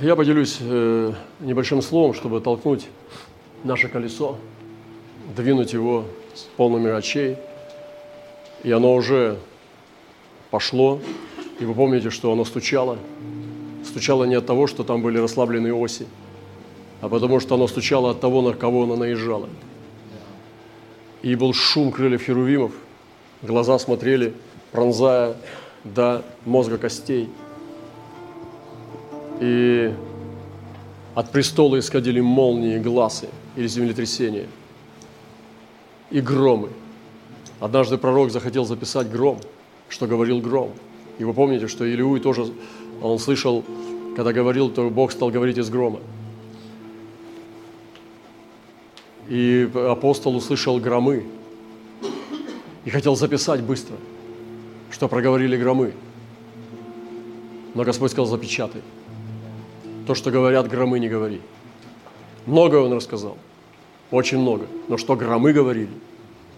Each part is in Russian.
Я поделюсь э, небольшим словом, чтобы толкнуть наше колесо, двинуть его с полными очей. И оно уже пошло. И вы помните, что оно стучало. Стучало не от того, что там были расслабленные оси, а потому что оно стучало от того, на кого оно наезжало. И был шум крыльев херувимов, глаза смотрели, пронзая до мозга костей. И от престола исходили молнии, глазы или землетрясения и громы. Однажды пророк захотел записать гром, что говорил гром. И вы помните, что Илиуй тоже, он слышал, когда говорил, то Бог стал говорить из грома. И апостол услышал громы и хотел записать быстро, что проговорили громы. Но Господь сказал, запечатай. То, что говорят громы, не говори. Многое он рассказал, очень много. Но что громы говорили,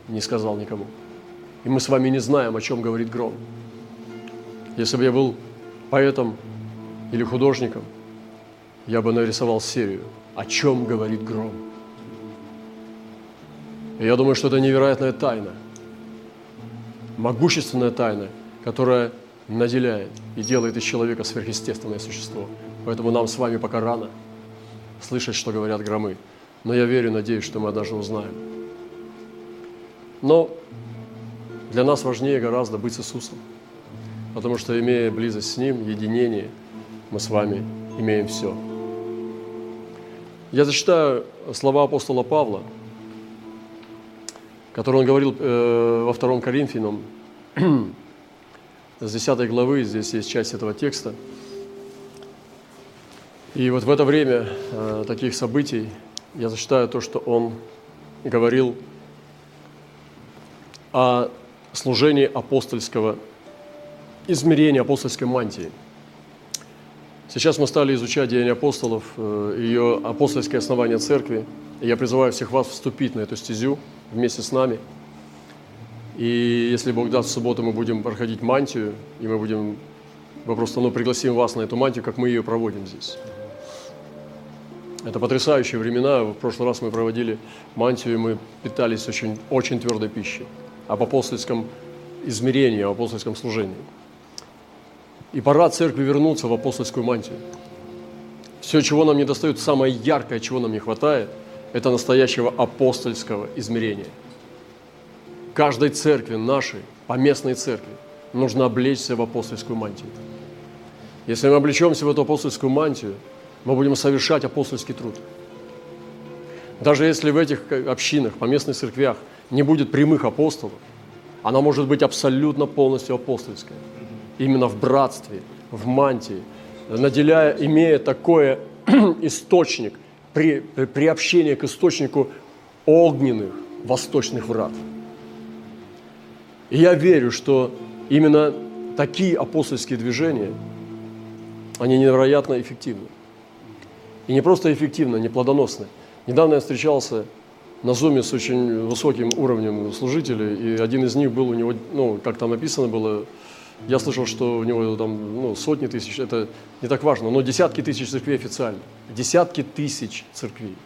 не сказал никому. И мы с вами не знаем, о чем говорит гром. Если бы я был поэтом или художником, я бы нарисовал серию «О чем говорит гром?». И я думаю, что это невероятная тайна, могущественная тайна, которая наделяет и делает из человека сверхъестественное существо. Поэтому нам с вами пока рано слышать, что говорят громы. Но я верю, надеюсь, что мы однажды узнаем. Но для нас важнее гораздо быть с Иисусом, потому что, имея близость с Ним, единение, мы с вами имеем все. Я зачитаю слова апостола Павла – который он говорил э, во втором Коринфянам, с 10 главы, здесь есть часть этого текста. И вот в это время э, таких событий я зачитаю то, что он говорил о служении апостольского, измерения апостольской мантии. Сейчас мы стали изучать Деяния апостолов, э, ее апостольское основание церкви. И я призываю всех вас вступить на эту стезю – вместе с нами. И если Бог даст, в субботу мы будем проходить мантию, и мы будем, мы просто ну, пригласим вас на эту мантию, как мы ее проводим здесь. Это потрясающие времена. В прошлый раз мы проводили мантию, и мы питались очень, очень твердой пищей. Об апостольском измерении, об апостольском служении. И пора церкви вернуться в апостольскую мантию. Все, чего нам не достает, самое яркое, чего нам не хватает – это настоящего апостольского измерения. Каждой церкви нашей, поместной церкви, нужно облечься в апостольскую мантию. Если мы облечемся в эту апостольскую мантию, мы будем совершать апостольский труд. Даже если в этих общинах, поместных церквях не будет прямых апостолов, она может быть абсолютно полностью апостольская. Именно в братстве, в мантии, наделяя, имея такой источник при, при общении к источнику огненных восточных врат. И я верю, что именно такие апостольские движения, они невероятно эффективны. И не просто эффективны, не плодоносны. Недавно я встречался на Зуме с очень высоким уровнем служителей, и один из них был у него, ну, как там написано было, я слышал, что у него там ну, сотни тысяч, это не так важно, но десятки тысяч церквей официально. Десятки тысяч церквей.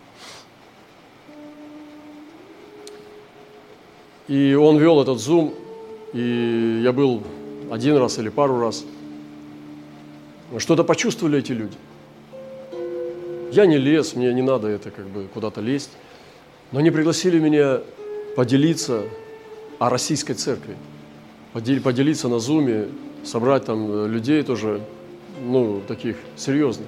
И он вел этот зум, и я был один раз или пару раз. Что-то почувствовали эти люди. Я не лез, мне не надо это как бы куда-то лезть. Но они пригласили меня поделиться о российской церкви поделиться на зуме, собрать там э, людей тоже, ну, таких серьезных,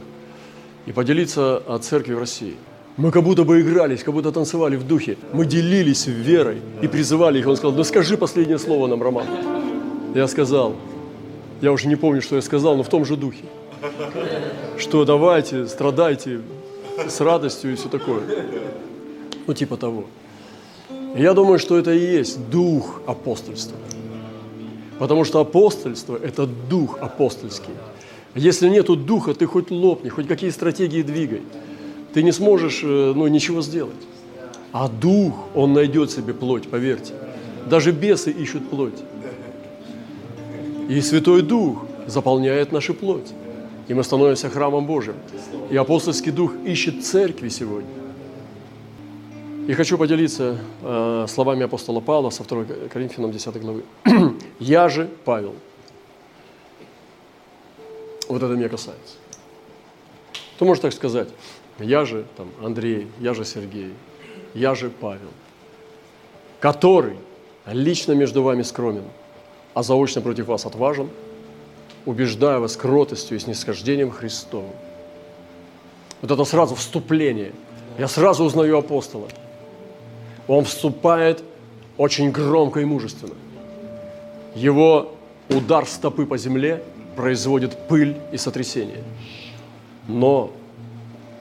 и поделиться о церкви в России. Мы как будто бы игрались, как будто танцевали в духе. Мы делились верой и призывали их. Он сказал, ну скажи последнее слово нам, Роман. Я сказал, я уже не помню, что я сказал, но в том же духе. Что давайте, страдайте с радостью и все такое. Ну, типа того. Я думаю, что это и есть дух апостольства. Потому что апостольство – это дух апостольский. Если нету духа, ты хоть лопни, хоть какие стратегии двигай. Ты не сможешь э, ну, ничего сделать. А дух, он найдет себе плоть, поверьте. Даже бесы ищут плоть. И Святой Дух заполняет нашу плоть. И мы становимся храмом Божьим. И апостольский дух ищет церкви сегодня. И хочу поделиться э, словами апостола Павла со 2 Коринфянам 10 главы. «Я же, Павел». Вот это меня касается. Кто может так сказать? Я же там, Андрей, я же Сергей, я же Павел, который лично между вами скромен, а заочно против вас отважен, убеждая вас кротостью и снисхождением Христовым. Вот это сразу вступление. Я сразу узнаю апостола – он вступает очень громко и мужественно. Его удар стопы по земле производит пыль и сотрясение. Но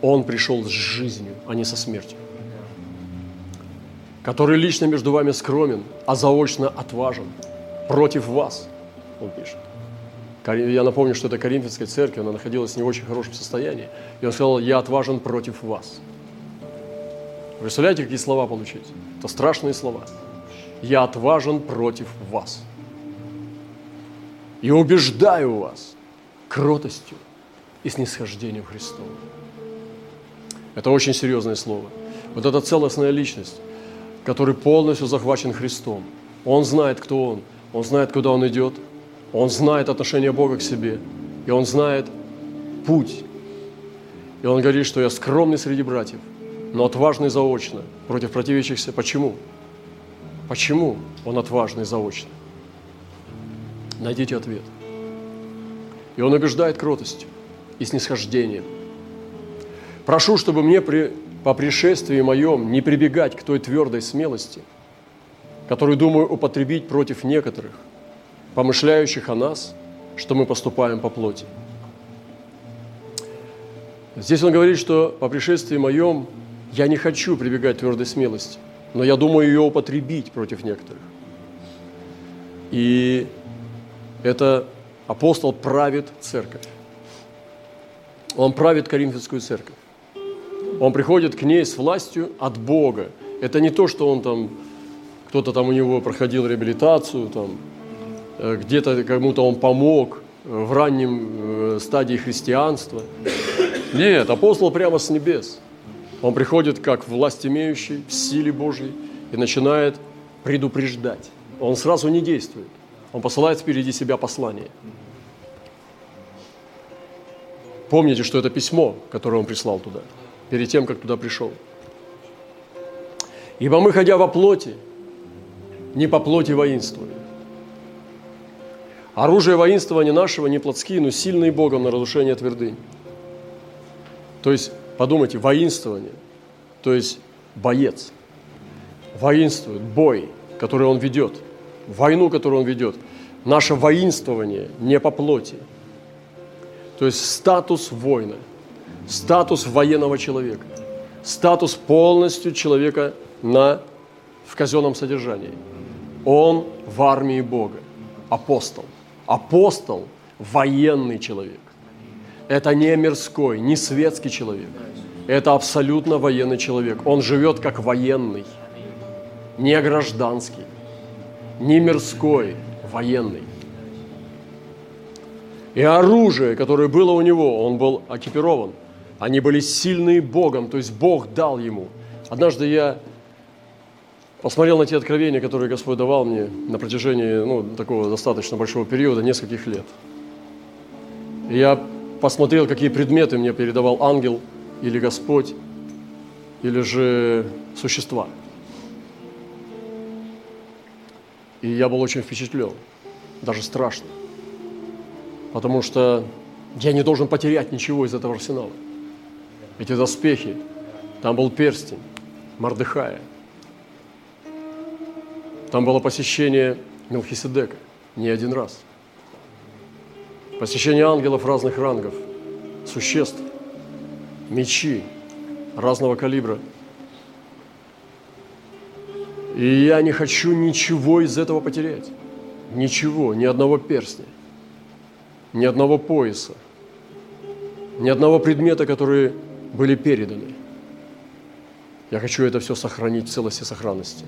он пришел с жизнью, а не со смертью. Который лично между вами скромен, а заочно отважен против вас, он пишет. Я напомню, что это Коринфянская церковь, она находилась в не очень хорошем состоянии. И он сказал, я отважен против вас. Представляете, какие слова получить? Это страшные слова. Я отважен против вас. И убеждаю вас кротостью и снисхождением Христовым. Это очень серьезное слово. Вот эта целостная личность, который полностью захвачен Христом. Он знает, кто Он. Он знает, куда Он идет. Он знает отношение Бога к себе. И Он знает путь. И Он говорит, что я скромный среди братьев – но отважный заочно против противящихся. Почему? Почему он отважный заочно? Найдите ответ. И он убеждает кротостью и снисхождением. Прошу, чтобы мне при, по пришествии моем не прибегать к той твердой смелости, которую думаю употребить против некоторых, помышляющих о нас, что мы поступаем по плоти. Здесь он говорит, что по пришествии моем я не хочу прибегать к твердой смелости, но я думаю ее употребить против некоторых. И это апостол правит церковь. Он правит Коринфянскую церковь. Он приходит к ней с властью от Бога. Это не то, что он там, кто-то там у него проходил реабилитацию, там, где-то кому-то он помог в раннем э, стадии христианства. Нет, апостол прямо с небес – он приходит как власть имеющий, в силе Божьей, и начинает предупреждать. Он сразу не действует. Он посылает впереди себя послание. Помните, что это письмо, которое он прислал туда, перед тем, как туда пришел. Ибо мы, ходя во плоти, не по плоти воинствуем. Оружие воинствования нашего не плотские, но сильные Богом на разрушение твердынь. То есть Подумайте, воинствование, то есть боец, воинствует, бой, который он ведет, войну, которую он ведет. Наше воинствование не по плоти. То есть статус воина, статус военного человека, статус полностью человека на, в казенном содержании. Он в армии Бога, апостол. Апостол – военный человек. Это не мирской, не светский человек. Это абсолютно военный человек. Он живет как военный, не гражданский, не мирской, военный. И оружие, которое было у него, он был экипирован. Они были сильные Богом, то есть Бог дал ему. Однажды я посмотрел на те откровения, которые Господь давал мне на протяжении ну, такого достаточно большого периода, нескольких лет. И я посмотрел, какие предметы мне передавал ангел или Господь, или же существа. И я был очень впечатлен, даже страшно, потому что я не должен потерять ничего из этого арсенала. Эти доспехи, там был перстень Мардыхая, там было посещение Мелхиседека не один раз – посещение ангелов разных рангов, существ, мечи разного калибра. И я не хочу ничего из этого потерять. Ничего, ни одного перстня, ни одного пояса, ни одного предмета, которые были переданы. Я хочу это все сохранить в целости и сохранности.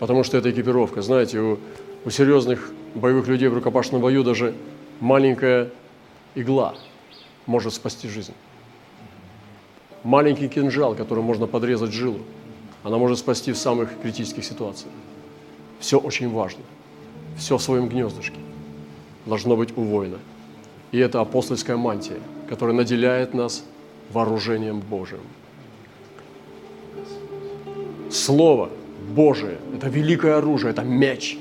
Потому что это экипировка. Знаете, у, у серьезных боевых людей в рукопашном бою даже маленькая игла может спасти жизнь. Маленький кинжал, которым можно подрезать жилу, она может спасти в самых критических ситуациях. Все очень важно. Все в своем гнездышке должно быть у воина. И это апостольская мантия, которая наделяет нас вооружением Божиим. Слово Божие – это великое оружие, это меч.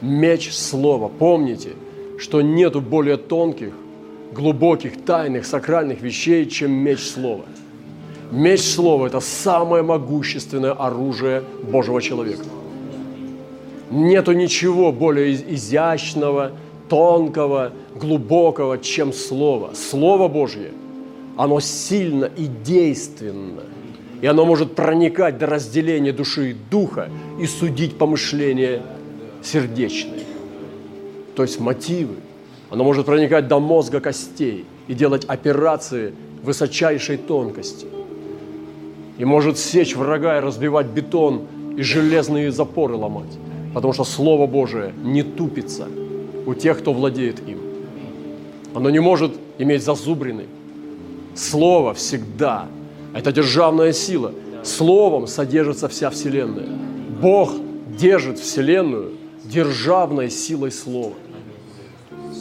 Меч Слова. Помните, что нету более тонких, глубоких, тайных, сакральных вещей, чем меч Слова. Меч Слова – это самое могущественное оружие Божьего человека. Нету ничего более изящного, тонкого, глубокого, чем Слово. Слово Божье, оно сильно и действенно. И оно может проникать до разделения души и духа и судить помышления сердечные. То есть мотивы. Оно может проникать до мозга костей и делать операции высочайшей тонкости. И может сечь врага и разбивать бетон и железные запоры ломать. Потому что Слово Божие не тупится у тех, кто владеет им. Оно не может иметь зазубрины. Слово всегда – это державная сила. Словом содержится вся Вселенная. Бог держит Вселенную державной силой Слова.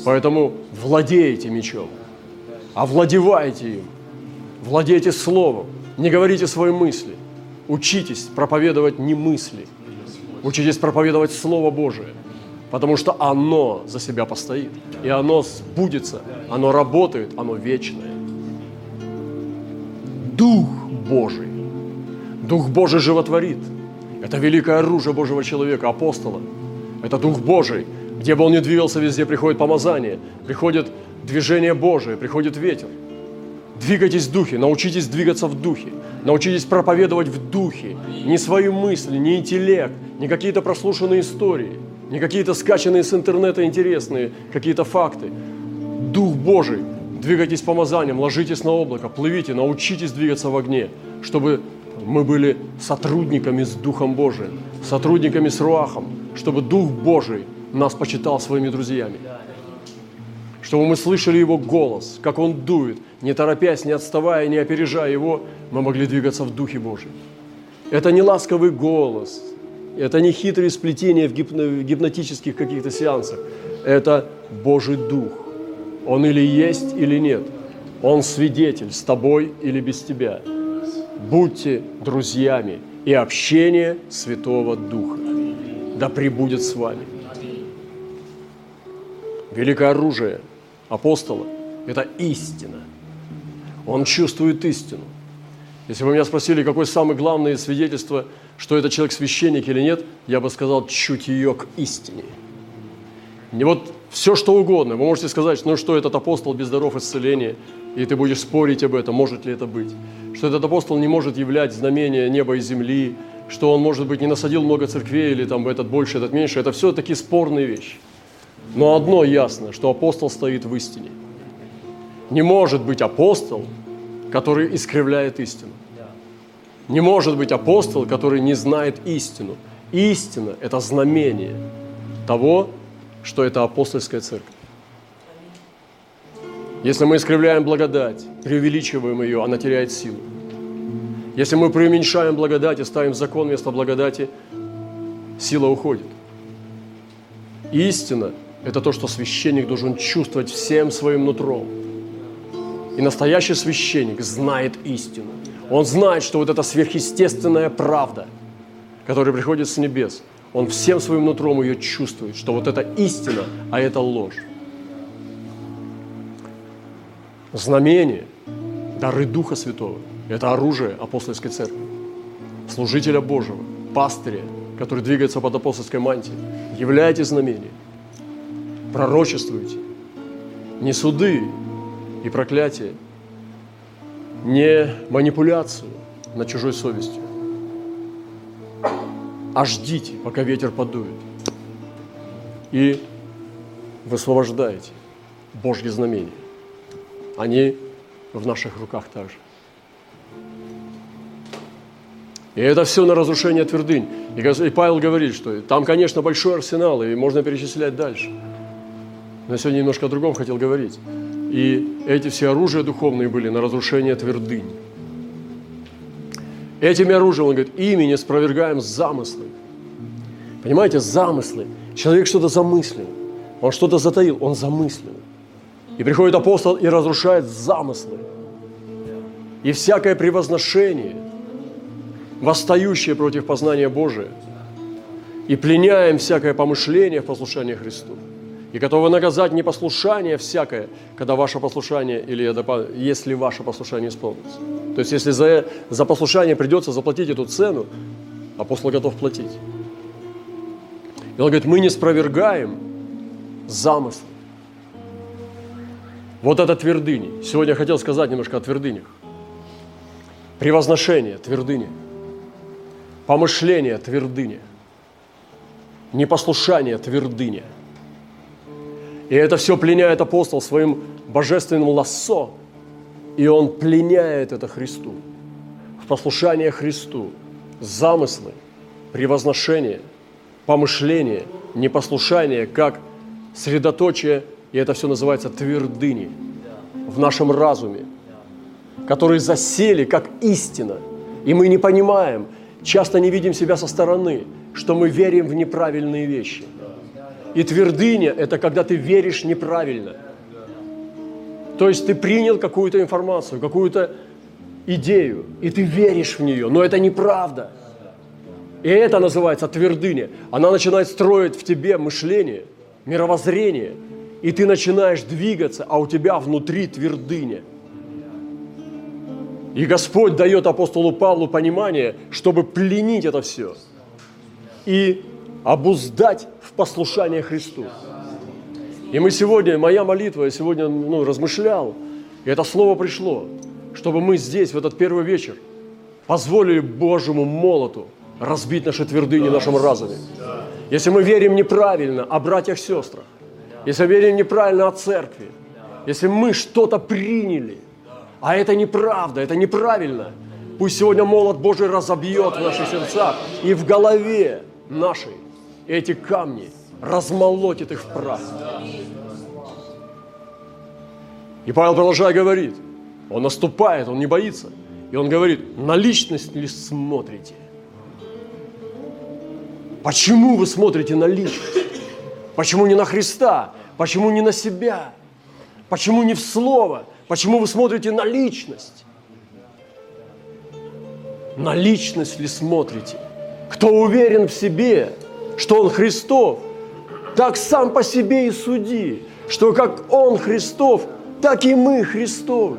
Поэтому владейте мечом, овладевайте им, владейте Словом, не говорите свои мысли, учитесь проповедовать не мысли, учитесь проповедовать Слово Божие, потому что оно за себя постоит, и оно сбудется, оно работает, оно вечное. Дух Божий, Дух Божий животворит. Это великое оружие Божьего человека, апостола – это Дух Божий. Где бы он ни двигался, везде приходит помазание, приходит движение Божие, приходит ветер. Двигайтесь в духе, научитесь двигаться в духе, научитесь проповедовать в духе. Не свои мысли, не интеллект, не какие-то прослушанные истории, не какие-то скачанные с интернета интересные какие-то факты. Дух Божий, двигайтесь помазанием, ложитесь на облако, плывите, научитесь двигаться в огне, чтобы мы были сотрудниками с Духом Божиим, сотрудниками с Руахом, чтобы Дух Божий нас почитал своими друзьями. Чтобы мы слышали Его голос, как Он дует, не торопясь, не отставая, не опережая Его, мы могли двигаться в Духе Божьем. Это не ласковый голос, это не хитрые сплетения в гипнотических каких-то сеансах. Это Божий Дух. Он или есть, или нет. Он свидетель с тобой или без тебя. Будьте друзьями и общение Святого Духа да пребудет с вами. Великое оружие апостола – это истина. Он чувствует истину. Если бы меня спросили, какое самое главное свидетельство, что это человек священник или нет, я бы сказал чутье к истине. Не вот все, что угодно. Вы можете сказать, ну что этот апостол без даров исцеления, и ты будешь спорить об этом, может ли это быть. Что этот апостол не может являть знамения неба и земли, что он, может быть, не насадил много церквей, или там этот больше, этот меньше, это все такие спорные вещи. Но одно ясно, что апостол стоит в истине. Не может быть апостол, который искривляет истину. Не может быть апостол, который не знает истину. Истина – это знамение того, что это апостольская церковь. Если мы искривляем благодать, преувеличиваем ее, она теряет силу. Если мы преуменьшаем благодать и ставим закон вместо благодати, сила уходит. Истина – это то, что священник должен чувствовать всем своим нутром. И настоящий священник знает истину. Он знает, что вот эта сверхъестественная правда, которая приходит с небес, он всем своим нутром ее чувствует, что вот это истина, а это ложь. Знамение, дары Духа Святого – это оружие апостольской церкви, служителя Божьего, пастыря, который двигается под апостольской мантией. Являйте знамение, пророчествуйте. Не суды и проклятие, не манипуляцию над чужой совестью, а ждите, пока ветер подует. И высвобождаете Божьи знамения. Они в наших руках также. И это все на разрушение твердынь. И Павел говорит, что там, конечно, большой арсенал, и можно перечислять дальше. Но сегодня немножко о другом хотел говорить. И эти все оружия духовные были на разрушение твердынь. Этими оружием, он говорит, ими не спровергаем замыслы. Понимаете, замыслы. Человек что-то замыслил, он что-то затаил, он замыслил. И приходит апостол и разрушает замыслы. И всякое превозношение, восстающее против познания Божия, и пленяем всякое помышление в послушании Христу. И готовы наказать непослушание всякое, когда ваше послушание, или если ваше послушание исполнится. То есть, если за, за послушание придется заплатить эту цену, апостол готов платить. И он говорит, мы не спровергаем замысл. Вот это твердыни. Сегодня я хотел сказать немножко о твердынях. Превозношение – твердыни. Помышление – твердыня. Непослушание – твердыня. И это все пленяет апостол своим божественным лассо, и он пленяет это Христу. В послушание Христу замыслы, превозношение, помышление, непослушание, как средоточие, и это все называется твердыни в нашем разуме – которые засели как истина. И мы не понимаем, часто не видим себя со стороны, что мы верим в неправильные вещи. И твердыня – это когда ты веришь неправильно. То есть ты принял какую-то информацию, какую-то идею, и ты веришь в нее, но это неправда. И это называется твердыня. Она начинает строить в тебе мышление, мировоззрение, и ты начинаешь двигаться, а у тебя внутри твердыня – и Господь дает апостолу Павлу понимание, чтобы пленить это все и обуздать в послушание Христу. И мы сегодня, моя молитва, я сегодня ну, размышлял, и это слово пришло, чтобы мы здесь, в этот первый вечер, позволили Божьему молоту разбить наши твердыни в нашем разуме. Если мы верим неправильно о братьях сестрах, если верим неправильно о церкви, если мы что-то приняли – а это неправда, это неправильно. Пусть сегодня молот Божий разобьет в наших сердцах и в голове нашей эти камни, размолотит их в прах. И Павел продолжая говорит, он наступает, он не боится. И он говорит, на личность ли смотрите? Почему вы смотрите на личность? Почему не на Христа? Почему не на себя? Почему не в Слово? Почему вы смотрите на личность? На личность ли смотрите? Кто уверен в себе, что он Христов, так сам по себе и суди, что как он Христов, так и мы Христовы.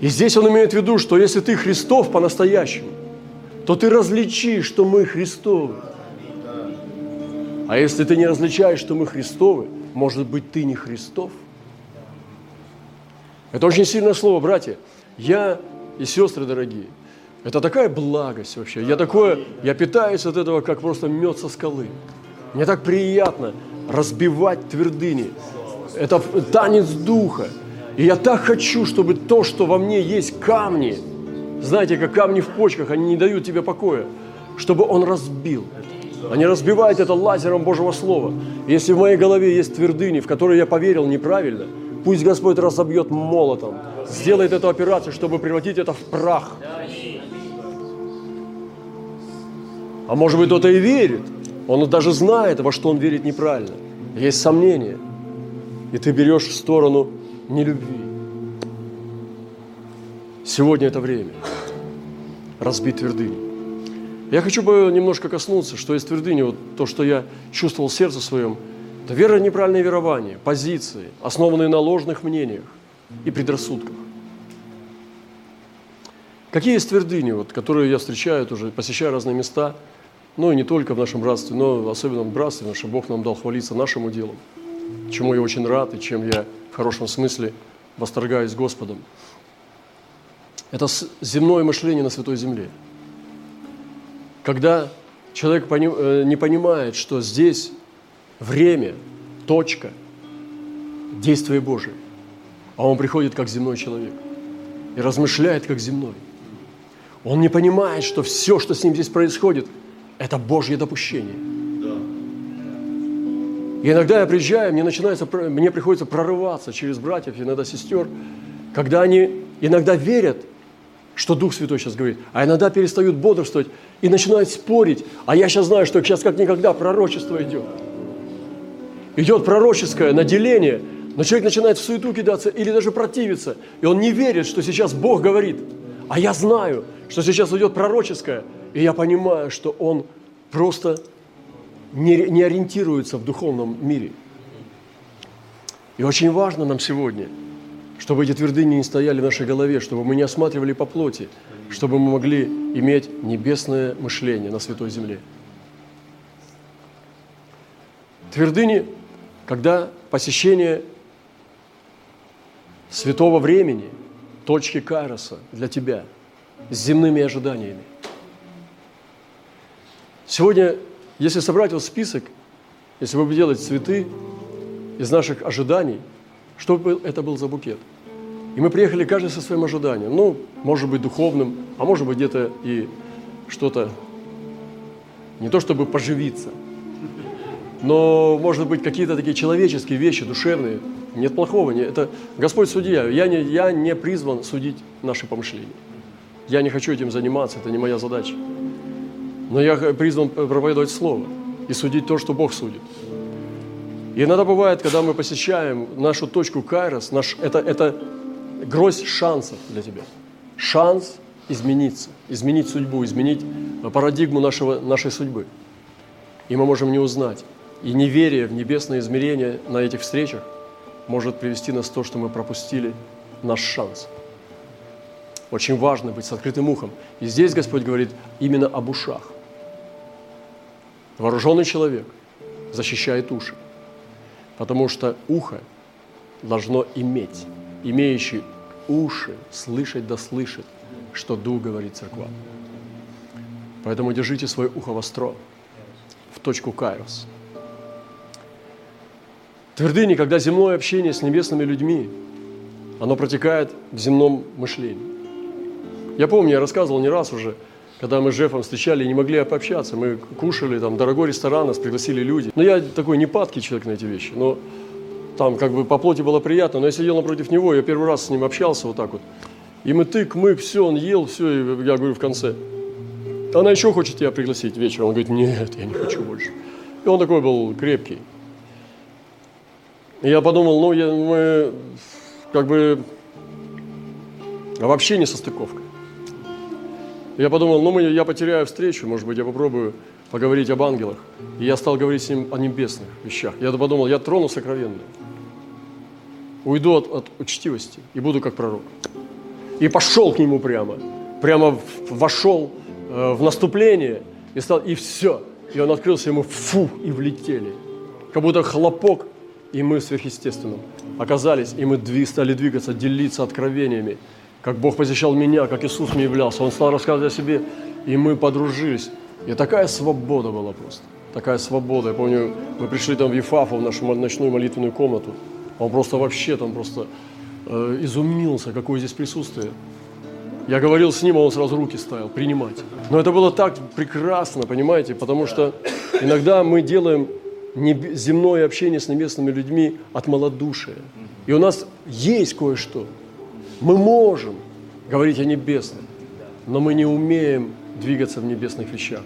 И здесь он имеет в виду, что если ты Христов по-настоящему, то ты различишь, что мы Христовы. А если ты не различаешь, что мы Христовы, может быть, ты не Христов? Это очень сильное слово, братья. Я и сестры дорогие, это такая благость вообще. Я такое, я питаюсь от этого, как просто мед со скалы. Мне так приятно разбивать твердыни. Это танец духа. И я так хочу, чтобы то, что во мне есть камни, знаете, как камни в почках, они не дают тебе покоя, чтобы он разбил. Они разбивают это лазером Божьего Слова. Если в моей голове есть твердыни, в которые я поверил неправильно, пусть Господь разобьет молотом, сделает эту операцию, чтобы превратить это в прах. А может быть, кто-то и верит. Он даже знает, во что он верит неправильно. Есть сомнения. И ты берешь в сторону нелюбви. Сегодня это время разбить твердыни. Я хочу бы немножко коснуться, что из твердыни, вот то, что я чувствовал в сердце своем, это вера неправильное верование, позиции, основанные на ложных мнениях и предрассудках. Какие есть твердыни, вот, которые я встречаю тоже, посещая разные места, ну и не только в нашем братстве, но особенно в братстве, потому что Бог нам дал хвалиться нашему делу, чему я очень рад и чем я в хорошем смысле восторгаюсь Господом. Это земное мышление на Святой Земле – когда человек э, не понимает, что здесь время, точка действия Божия, а он приходит как земной человек и размышляет как земной. Он не понимает, что все, что с ним здесь происходит, это Божье допущение. И иногда я приезжаю, мне, начинается, мне приходится прорываться через братьев, иногда сестер, когда они иногда верят, что Дух Святой сейчас говорит, а иногда перестают бодрствовать и начинают спорить. А я сейчас знаю, что сейчас как никогда пророчество идет. Идет пророческое наделение, но человек начинает в суету кидаться или даже противиться, и он не верит, что сейчас Бог говорит. А я знаю, что сейчас идет пророческое, и я понимаю, что он просто не, не ориентируется в духовном мире. И очень важно нам сегодня, чтобы эти твердыни не стояли в нашей голове, чтобы мы не осматривали по плоти, чтобы мы могли иметь небесное мышление на святой земле. Твердыни, когда посещение святого времени, точки Кайроса для тебя, с земными ожиданиями. Сегодня если собрать вот список, если вы бы делать цветы из наших ожиданий, что бы это был за букет? И мы приехали каждый со своим ожиданием. Ну, может быть, духовным, а может быть, где-то и что-то, не то чтобы поживиться, но, может быть, какие-то такие человеческие вещи, душевные. Нет плохого. Не, это Господь судья. Я не, я не призван судить наши помышления. Я не хочу этим заниматься, это не моя задача. Но я призван проповедовать Слово и судить то, что Бог судит. И иногда бывает, когда мы посещаем нашу точку Кайрос, наш, это, это гроздь шансов для тебя. Шанс измениться, изменить судьбу, изменить парадигму нашего, нашей судьбы. И мы можем не узнать. И неверие в небесное измерение на этих встречах может привести нас к тому, что мы пропустили наш шанс. Очень важно быть с открытым ухом. И здесь Господь говорит именно об ушах. Вооруженный человек защищает уши, потому что ухо должно иметь, имеющий уши, слышать да слышит, что Дух говорит церква. Поэтому держите свое ухо востро, в точку Кайрос. Твердыни, когда земное общение с небесными людьми, оно протекает в земном мышлении. Я помню, я рассказывал не раз уже – когда мы с Жефом встречали и не могли пообщаться. Мы кушали, там, дорогой ресторан, нас пригласили люди. Но я такой непадкий человек на эти вещи. Но там как бы по плоти было приятно, но я сидел напротив него, я первый раз с ним общался вот так вот. И мы тык, мык, все, он ел, все, и я говорю в конце. Она еще хочет тебя пригласить вечером. Он говорит, нет, я не хочу больше. И он такой был крепкий. И я подумал, ну, я, мы как бы вообще не состыковка. Я подумал, ну я потеряю встречу, может быть, я попробую поговорить об ангелах. И я стал говорить с ним о небесных вещах. Я подумал, я трону сокровенное. Уйду от, от учтивости и буду как пророк. И пошел к нему прямо. Прямо вошел э, в наступление и стал, и все. И он открылся ему, фу, и влетели. Как будто хлопок, и мы сверхъестественным оказались, и мы стали двигаться, делиться откровениями как Бог посещал меня, как Иисус мне являлся. Он стал рассказывать о себе, и мы подружились. И такая свобода была просто. Такая свобода. Я помню, мы пришли там в Ефафу, в нашу ночную молитвенную комнату. Он просто вообще там просто э, изумился, какое здесь присутствие. Я говорил с ним, а он сразу руки ставил, принимать. Но это было так прекрасно, понимаете, потому что иногда мы делаем земное общение с небесными людьми от малодушия. И у нас есть кое-что – мы можем говорить о небесном, но мы не умеем двигаться в небесных вещах.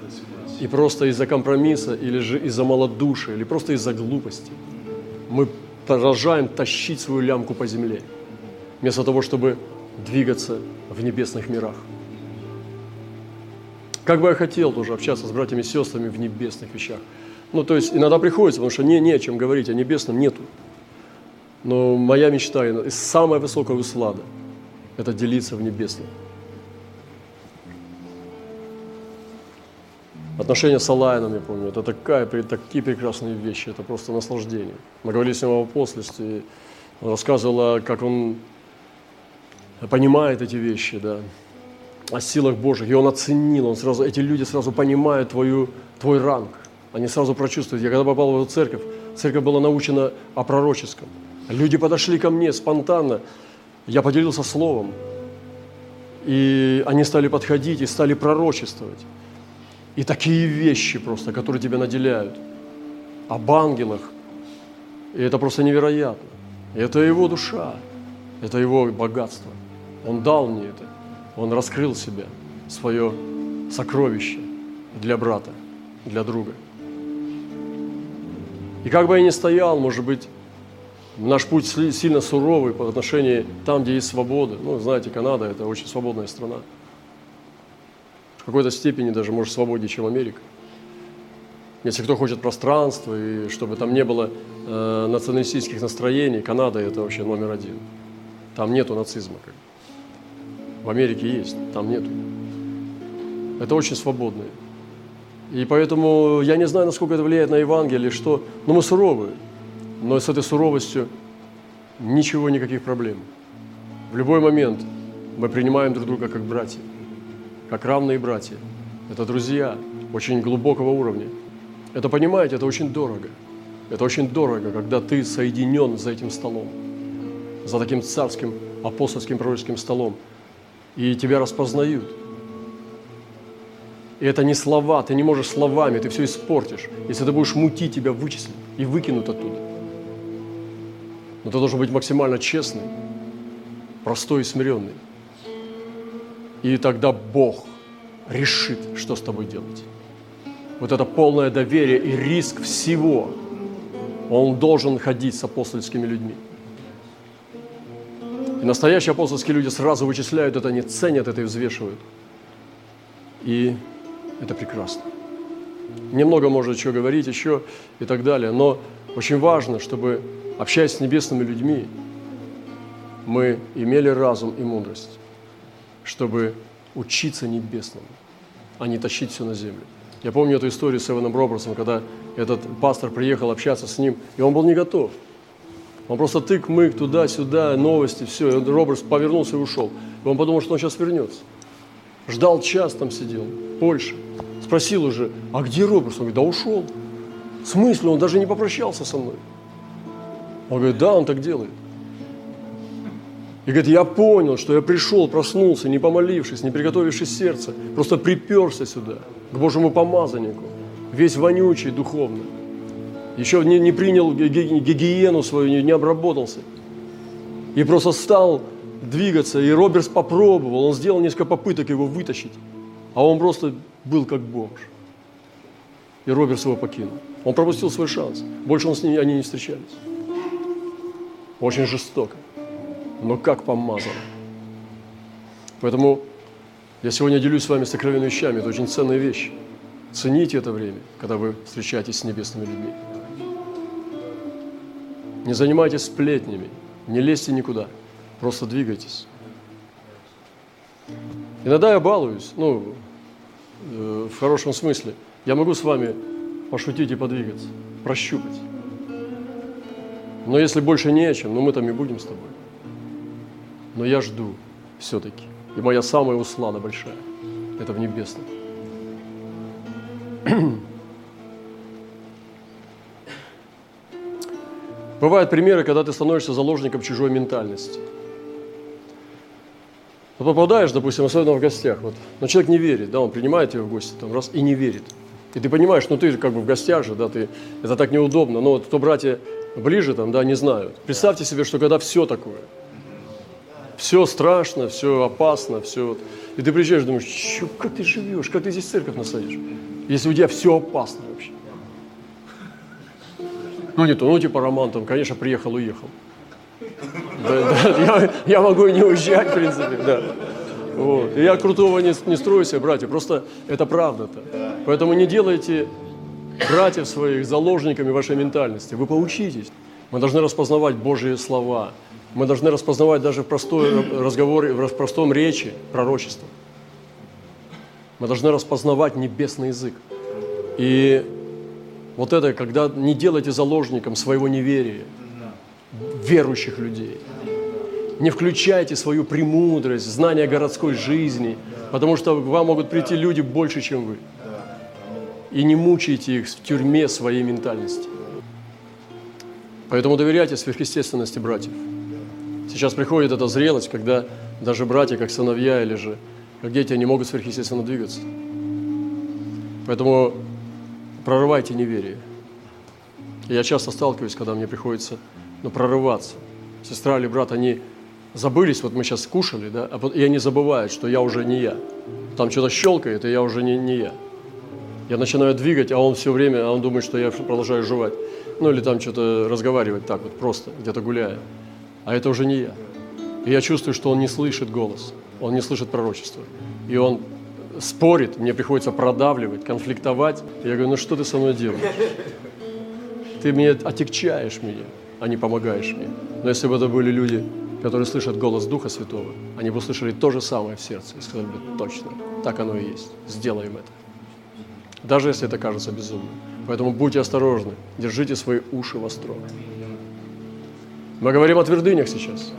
И просто из-за компромисса, или же из-за малодушия, или просто из-за глупости мы продолжаем тащить свою лямку по земле, вместо того, чтобы двигаться в небесных мирах. Как бы я хотел тоже общаться с братьями и сестрами в небесных вещах. Ну, то есть иногда приходится, потому что не, не о чем говорить, о небесном нету. Но моя мечта, и самая высокая услада – это делиться в небесном. Отношения с Алайном, я помню, это такая, такие прекрасные вещи, это просто наслаждение. Мы говорили с ним об апостольстве, он рассказывал, как он понимает эти вещи, да, о силах Божьих, и он оценил, он сразу, эти люди сразу понимают твою, твой ранг, они сразу прочувствуют. Я когда попал в эту церковь, церковь была научена о пророческом. Люди подошли ко мне спонтанно, я поделился словом, и они стали подходить и стали пророчествовать. И такие вещи просто, которые тебя наделяют. Об ангелах, И это просто невероятно. Это его душа, это его богатство. Он дал мне это. Он раскрыл себя, свое сокровище для брата, для друга. И как бы я ни стоял, может быть, наш путь сильно суровый по отношению там, где есть свобода. Ну, знаете, Канада – это очень свободная страна. В какой-то степени даже, может, свободнее, чем Америка. Если кто хочет пространства, и чтобы там не было э, националистических настроений, Канада – это вообще номер один. Там нету нацизма. Как. В Америке есть, там нету. Это очень свободные. И поэтому я не знаю, насколько это влияет на Евангелие, что, но мы суровые но с этой суровостью ничего, никаких проблем. В любой момент мы принимаем друг друга как братья, как равные братья. Это друзья очень глубокого уровня. Это, понимаете, это очень дорого. Это очень дорого, когда ты соединен за этим столом, за таким царским, апостольским, пророческим столом, и тебя распознают. И это не слова, ты не можешь словами, ты все испортишь. Если ты будешь мутить, тебя вычислят и выкинут оттуда. Но ты должен быть максимально честный, простой и смиренный. И тогда Бог решит, что с тобой делать. Вот это полное доверие и риск всего, он должен ходить с апостольскими людьми. И настоящие апостольские люди сразу вычисляют это, они ценят это и взвешивают. И это прекрасно. Немного можно чего говорить еще и так далее, но очень важно, чтобы общаясь с небесными людьми, мы имели разум и мудрость, чтобы учиться небесному, а не тащить все на землю. Я помню эту историю с Эваном Робертсом, когда этот пастор приехал общаться с ним, и он был не готов. Он просто тык-мык туда-сюда, новости, все. И Робертс повернулся и ушел. И он подумал, что он сейчас вернется. Ждал час там сидел, Польша. Спросил уже, а где Робертс? Он говорит, да ушел. Смысле? Он даже не попрощался со мной. Он говорит, да, он так делает. И говорит, я понял, что я пришел, проснулся, не помолившись, не приготовившись сердце, просто приперся сюда, к Божьему помазаннику, весь вонючий духовно. Еще не, не принял гигиену свою, не, не обработался. И просто стал двигаться, и Робертс попробовал, он сделал несколько попыток его вытащить, а он просто был как бомж. И Робертс его покинул. Он пропустил свой шанс. Больше он с ними, они не встречались. Очень жестоко, но как помазано. Поэтому я сегодня делюсь с вами сокровенными вещами. Это очень ценная вещь. Цените это время, когда вы встречаетесь с небесными людьми. Не занимайтесь сплетнями, не лезьте никуда, просто двигайтесь. Иногда я балуюсь, ну, э, в хорошем смысле. Я могу с вами пошутить и подвигаться, прощупать. Но если больше не о чем, ну мы там и будем с тобой. Но я жду все-таки. И моя самая услада большая – это в небесном. Бывают примеры, когда ты становишься заложником чужой ментальности. Вот попадаешь, допустим, особенно в гостях, вот, но человек не верит, да, он принимает тебя в гости, там, раз, и не верит. И ты понимаешь, ну ты как бы в гостях же, да, ты, это так неудобно, но вот то братья ближе там, да, не знают. Представьте себе, что когда все такое, все страшно, все опасно, все... И ты приезжаешь, думаешь, как ты живешь, как ты здесь церковь насадишь, если у тебя все опасно вообще. Ну, не то, ну, типа Роман там, конечно, приехал, уехал. Да, да, я, я могу и не уезжать, в принципе, да. Вот. И я крутого не, не строю себе, братья, просто это правда-то. Поэтому не делайте братьев своих заложниками вашей ментальности. Вы поучитесь. Мы должны распознавать Божьи слова. Мы должны распознавать даже в простой разговоре, в простом речи пророчества. Мы должны распознавать небесный язык. И вот это, когда не делайте заложником своего неверия, верующих людей. Не включайте свою премудрость, знание городской жизни, потому что к вам могут прийти люди больше, чем вы и не мучайте их в тюрьме своей ментальности. Поэтому доверяйте сверхъестественности братьев. Сейчас приходит эта зрелость, когда даже братья, как сыновья или же как дети, они могут сверхъестественно двигаться. Поэтому прорывайте неверие. Я часто сталкиваюсь, когда мне приходится ну, прорываться. Сестра или брат, они забылись, вот мы сейчас кушали, да, а и они забывают, что я уже не я. Там что-то щелкает, и я уже не, не я. Я начинаю двигать, а он все время, а он думает, что я продолжаю жевать. Ну или там что-то разговаривать так вот просто, где-то гуляя. А это уже не я. И я чувствую, что он не слышит голос, он не слышит пророчества. И он спорит, мне приходится продавливать, конфликтовать. Я говорю, ну что ты со мной делаешь? Ты мне отягчаешь меня, а не помогаешь мне. Но если бы это были люди, которые слышат голос Духа Святого, они бы услышали то же самое в сердце и сказали бы, точно, так оно и есть, сделаем это. Даже если это кажется безумным. Поэтому будьте осторожны, держите свои уши востро. Мы говорим о твердынях сейчас.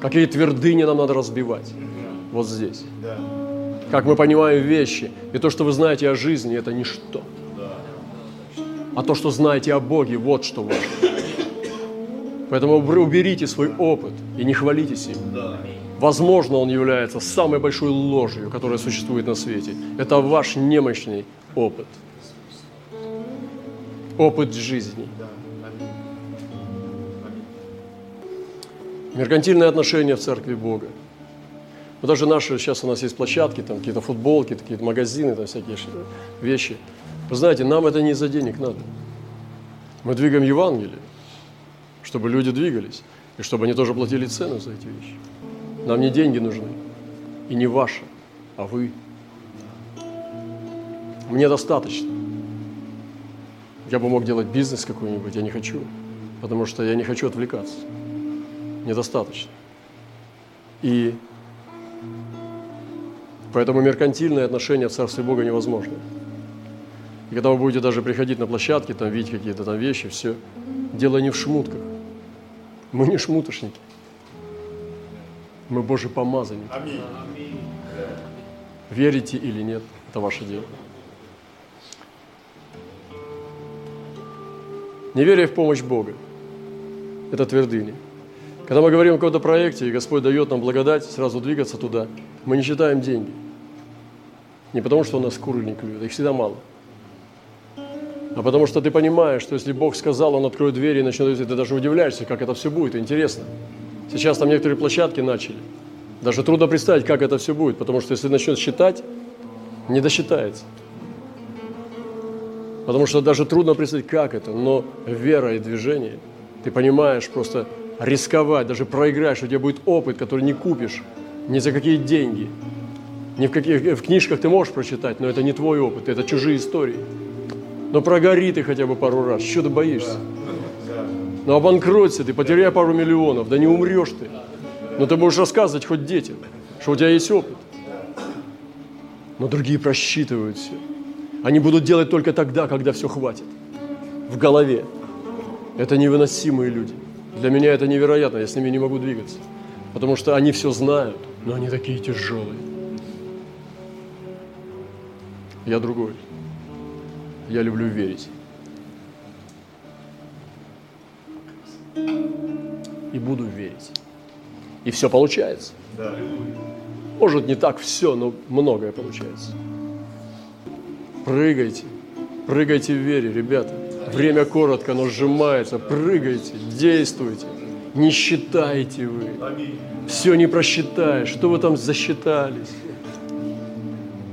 Какие твердыни нам надо разбивать? Вот здесь. Как мы понимаем вещи. И то, что вы знаете о жизни, это ничто. А то, что знаете о Боге, вот что важно. Поэтому уберите свой опыт и не хвалитесь им. Возможно, он является самой большой ложью, которая существует на свете. Это ваш немощный опыт. Опыт жизни. Меркантильные отношения в церкви Бога. Вот даже наши, сейчас у нас есть площадки, там какие-то футболки, какие-то магазины, там всякие вещи. Вы знаете, нам это не из-за денег надо. Мы двигаем Евангелие, чтобы люди двигались, и чтобы они тоже платили цену за эти вещи. Нам не деньги нужны, и не ваши, а вы. Мне достаточно. Я бы мог делать бизнес какой-нибудь, я не хочу, потому что я не хочу отвлекаться. Мне достаточно. И поэтому меркантильное отношение в Царстве Бога невозможно. И когда вы будете даже приходить на площадки, там видеть какие-то там вещи, все, дело не в шмутках. Мы не шмутошники. Мы Божьи помазанники. Аминь. Верите или нет, это ваше дело. Неверие в помощь Бога – это твердыня. Когда мы говорим о каком-то проекте, и Господь дает нам благодать сразу двигаться туда, мы не считаем деньги. Не потому, что у нас куры не клюют, их всегда мало. А потому что ты понимаешь, что если Бог сказал, Он откроет двери и начнет, ты даже удивляешься, как это все будет, интересно. Сейчас там некоторые площадки начали. Даже трудно представить, как это все будет, потому что если начнет считать, не досчитается. Потому что даже трудно представить, как это, но вера и движение, ты понимаешь, просто рисковать, даже проиграешь, у тебя будет опыт, который не купишь ни за какие деньги. Ни в, каких, в книжках ты можешь прочитать, но это не твой опыт, это чужие истории. Но прогори ты хотя бы пару раз, что ты боишься? Ну обанкроться ты, потеряй пару миллионов, да не умрешь ты. Но ты будешь рассказывать хоть детям, что у тебя есть опыт. Но другие просчитывают все. Они будут делать только тогда, когда все хватит. В голове. Это невыносимые люди. Для меня это невероятно, я с ними не могу двигаться. Потому что они все знают, но они такие тяжелые. Я другой. Я люблю верить. И буду верить. И все получается. Может, не так все, но многое получается. Прыгайте. Прыгайте в вере, ребята. Время коротко, но сжимается. Прыгайте, действуйте. Не считайте вы. Все не просчитаешь. Что вы там засчитались?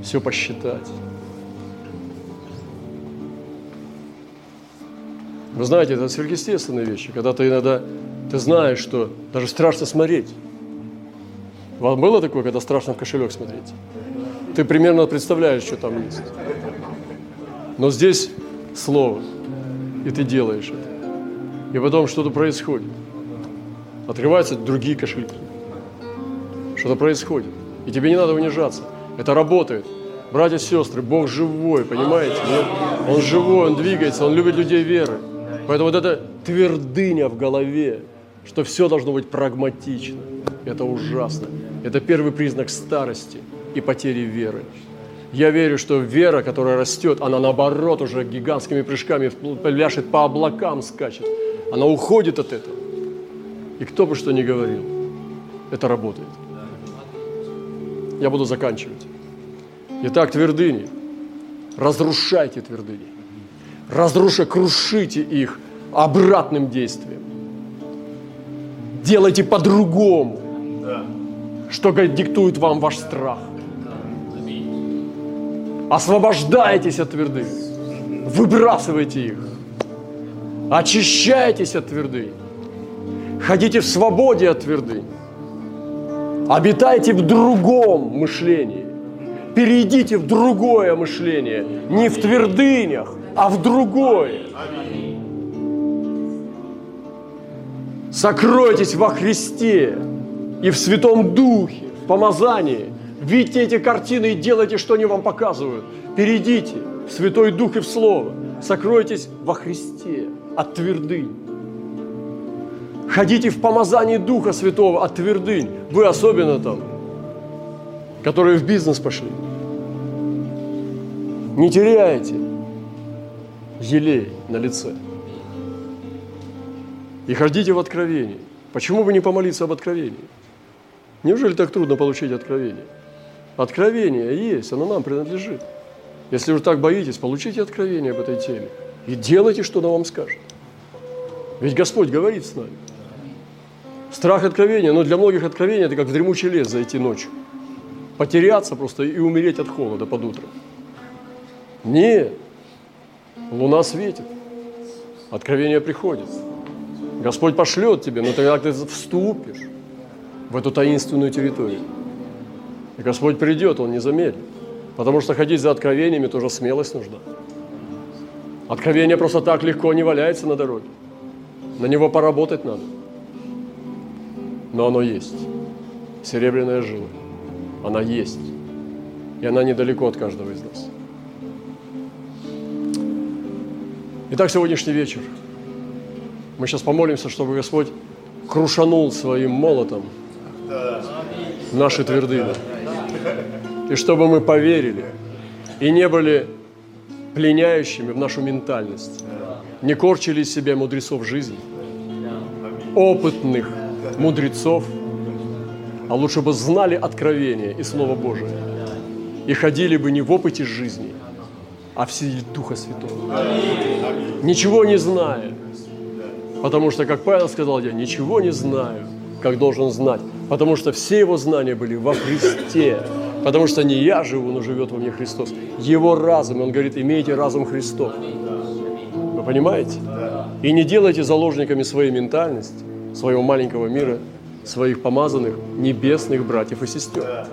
Все посчитать. Вы знаете, это сверхъестественные вещи, когда ты иногда, ты знаешь, что даже страшно смотреть. Вам было такое, когда страшно в кошелек смотреть? Ты примерно представляешь, что там есть. Но здесь слово, и ты делаешь это. И потом что-то происходит. Открываются другие кошельки. Что-то происходит. И тебе не надо унижаться. Это работает. Братья и сестры, Бог живой, понимаете? Он живой, Он двигается, Он любит людей веры. Поэтому вот эта твердыня в голове, что все должно быть прагматично, это ужасно. Это первый признак старости и потери веры. Я верю, что вера, которая растет, она наоборот уже гигантскими прыжками пляшет по облакам, скачет. Она уходит от этого. И кто бы что ни говорил, это работает. Я буду заканчивать. Итак, твердыни. Разрушайте твердыни. Разрушите, крушите их обратным действием. Делайте по-другому, что диктует вам ваш страх. Освобождайтесь от твердых, выбрасывайте их, очищайтесь от твердых, ходите в свободе от твердых, обитайте в другом мышлении, перейдите в другое мышление, не в твердынях, а в другое. Сокройтесь во Христе и в Святом Духе, в помазании. Видите эти картины и делайте, что они вам показывают. Перейдите в Святой Дух и в Слово. Сокройтесь во Христе от твердынь. Ходите в помазании Духа Святого от твердынь. Вы особенно там, которые в бизнес пошли. Не теряйте елей на лице. И ходите в откровении. Почему бы не помолиться об откровении? Неужели так трудно получить откровение? Откровение есть, оно нам принадлежит. Если вы так боитесь, получите откровение об этой теме и делайте, что оно вам скажет. Ведь Господь говорит с нами. Страх откровения, но для многих откровения это как в дремучий лес зайти ночью. Потеряться просто и умереть от холода под утро. Нет, луна светит, откровение приходит. Господь пошлет тебе, но тогда ты вступишь в эту таинственную территорию. И Господь придет, Он не замедлит. Потому что ходить за откровениями тоже смелость нужна. Откровение просто так легко не валяется на дороге. На него поработать надо. Но оно есть. Серебряная жила. Она есть. И она недалеко от каждого из нас. Итак, сегодняшний вечер – мы сейчас помолимся, чтобы Господь крушанул своим молотом наши твердыни. И чтобы мы поверили и не были пленяющими в нашу ментальность, не корчили из себя мудрецов жизни, опытных мудрецов, а лучше бы знали откровение и Слово Божие, и ходили бы не в опыте жизни, а в силе Духа Святого. Ничего не зная, Потому что, как Павел сказал, я ничего не знаю, как должен знать. Потому что все его знания были во Христе. Потому что не я живу, но живет во мне Христос. Его разум, он говорит, имейте разум Христов. Вы понимаете? И не делайте заложниками своей ментальности, своего маленького мира, своих помазанных небесных братьев и сестер.